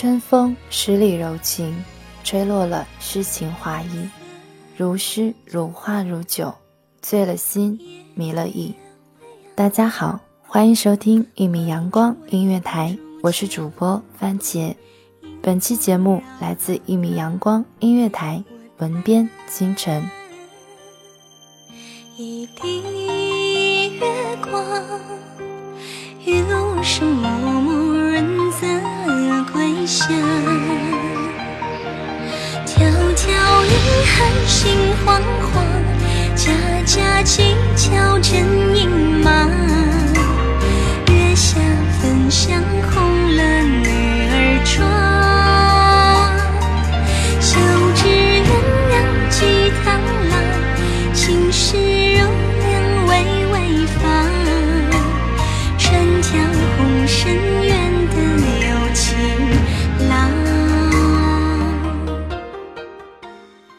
春风十里柔情，吹落了诗情画意，如诗如画如酒，醉了心，迷了意。大家好，欢迎收听一米阳光音乐台，我是主播番茄。本期节目来自一米阳光音乐台，文编清晨。一地花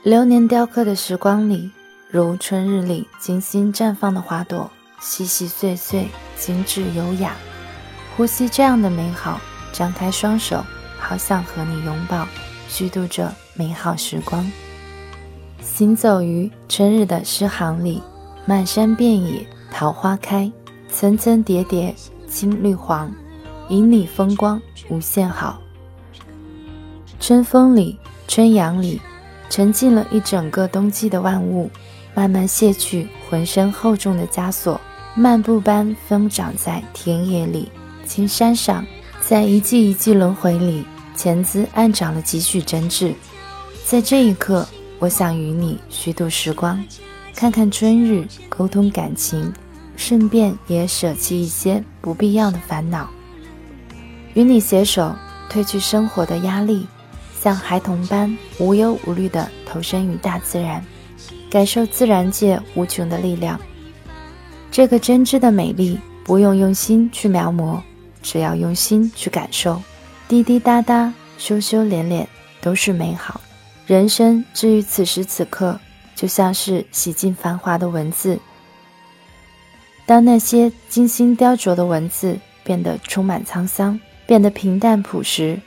流年雕刻的时光里，如春日里精心绽放的花朵，细细碎碎，精致优雅。呼吸这样的美好，张开双手，好想和你拥抱，虚度着美好时光。行走于春日的诗行里，漫山遍野桃花开，层层叠叠青绿黄，旖旎风光无限好。春风里，春阳里，沉浸了一整个冬季的万物，慢慢卸去浑身厚重的枷锁，漫步般疯长在田野里、青山上，在一季一季轮回里，潜滋暗长了几许真挚。在这一刻，我想与你虚度时光，看看春日，沟通感情，顺便也舍弃一些不必要的烦恼，与你携手褪去生活的压力。像孩童般无忧无虑地投身于大自然，感受自然界无穷的力量。这个真挚的美丽，不用用心去描摹，只要用心去感受。滴滴答答，修修敛敛，都是美好。人生至于此时此刻，就像是洗尽繁华的文字。当那些精心雕琢的文字变得充满沧桑，变得平淡朴实。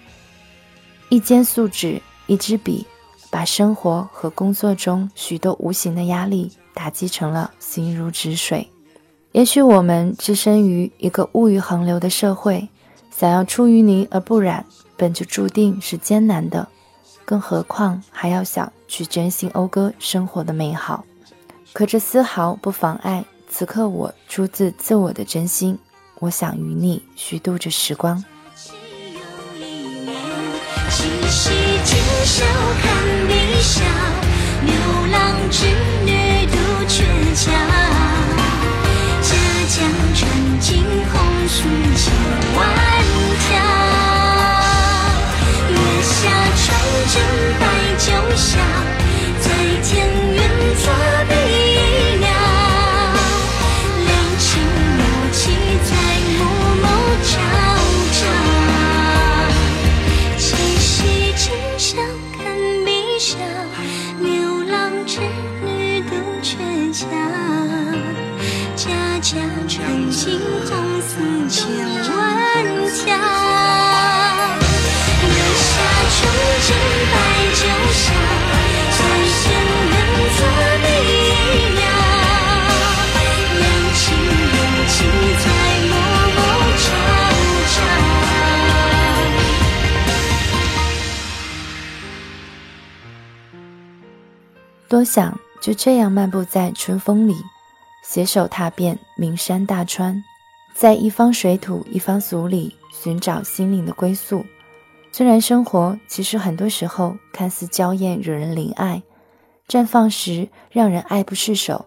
一间素纸，一支笔，把生活和工作中许多无形的压力打击成了心如止水。也许我们置身于一个物欲横流的社会，想要出淤泥而不染，本就注定是艰难的，更何况还要想去真心讴歌生活的美好。可这丝毫不妨碍此刻我出自自我的真心，我想与你虚度着时光。七夕今宵看碧霄，多想就这样漫步在春风里。携手踏遍名山大川，在一方水土一方俗里寻找心灵的归宿。虽然生活其实很多时候看似娇艳惹人怜爱，绽放时让人爱不释手，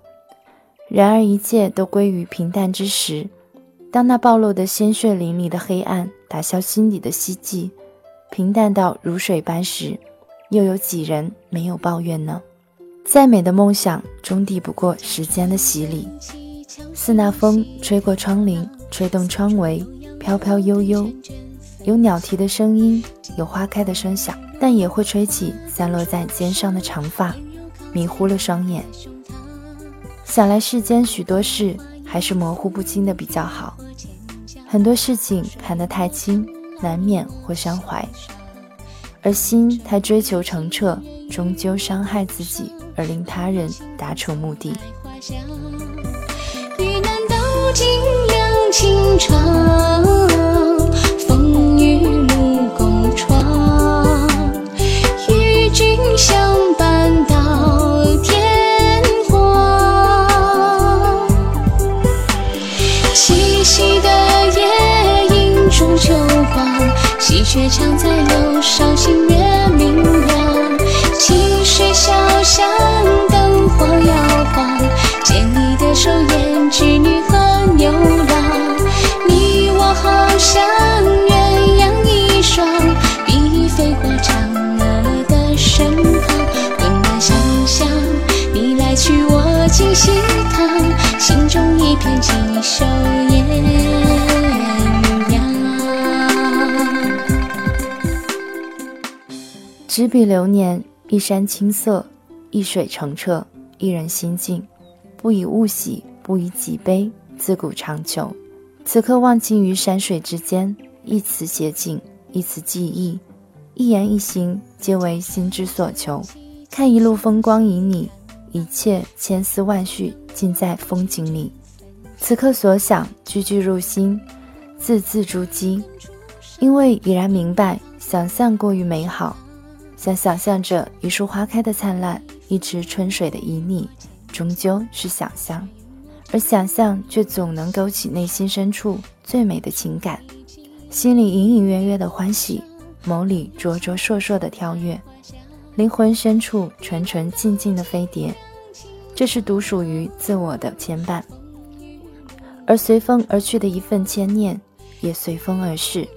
然而一切都归于平淡之时。当那暴露的鲜血淋漓的黑暗打消心底的希冀，平淡到如水般时，又有几人没有抱怨呢？再美的梦想，终抵不过时间的洗礼。似那风吹过窗棂，吹动窗帷，飘飘悠悠，有鸟啼的声音，有花开的声响，但也会吹起散落在肩上的长发，迷糊了双眼。想来世间许多事，还是模糊不清的比较好。很多事情看得太轻，难免会伤怀；而心太追求澄澈，终究伤害自己。而令他人达成目的。遇难道尽两情长，风雨路共闯，与君相伴到天荒。七夕喜鹊常在柳梢，星月明亮，清水小巷灯火摇晃，牵你的。手胭织女和牛郎，你我好像鸳鸯一双，比飞过嫦娥的身旁。温暖想象，你来娶我进喜堂，心中一片锦绣执笔流年，一山青色，一水澄澈，一人心静。不以物喜，不以己悲，自古长久。此刻忘情于山水之间，一词写景，一词记忆，一言一行，皆为心之所求。看一路风光旖旎，一切千丝万绪尽在风景里。此刻所想，句句入心，字字珠玑。因为已然明白，想象过于美好，在想象着一树花开的灿烂，一池春水的旖旎。终究是想象，而想象却总能勾起内心深处最美的情感，心里隐隐约约的欢喜，眸里灼灼烁烁的跳跃，灵魂深处纯纯静静的飞蝶。这是独属于自我的牵绊，而随风而去的一份牵念，也随风而逝。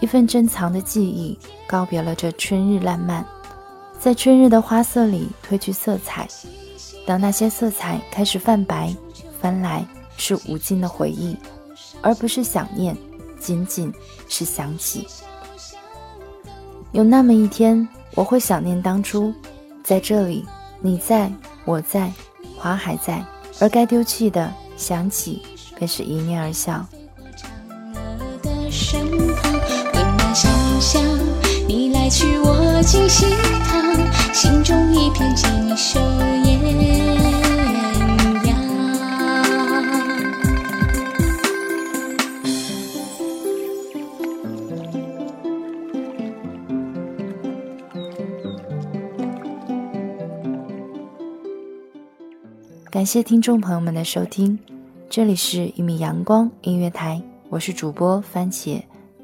一份珍藏的记忆，告别了这春日烂漫，在春日的花色里褪去色彩。当那些色彩开始泛白，翻来是无尽的回忆，而不是想念，仅仅是想起。有那么一天，我会想念当初，在这里，你在，我在，花还在，而该丢弃的，想起便是一念而笑。想象你来娶我进西堂，心中一片锦绣艳阳。感谢听众朋友们的收听，这里是一米阳光音乐台，我是主播番茄，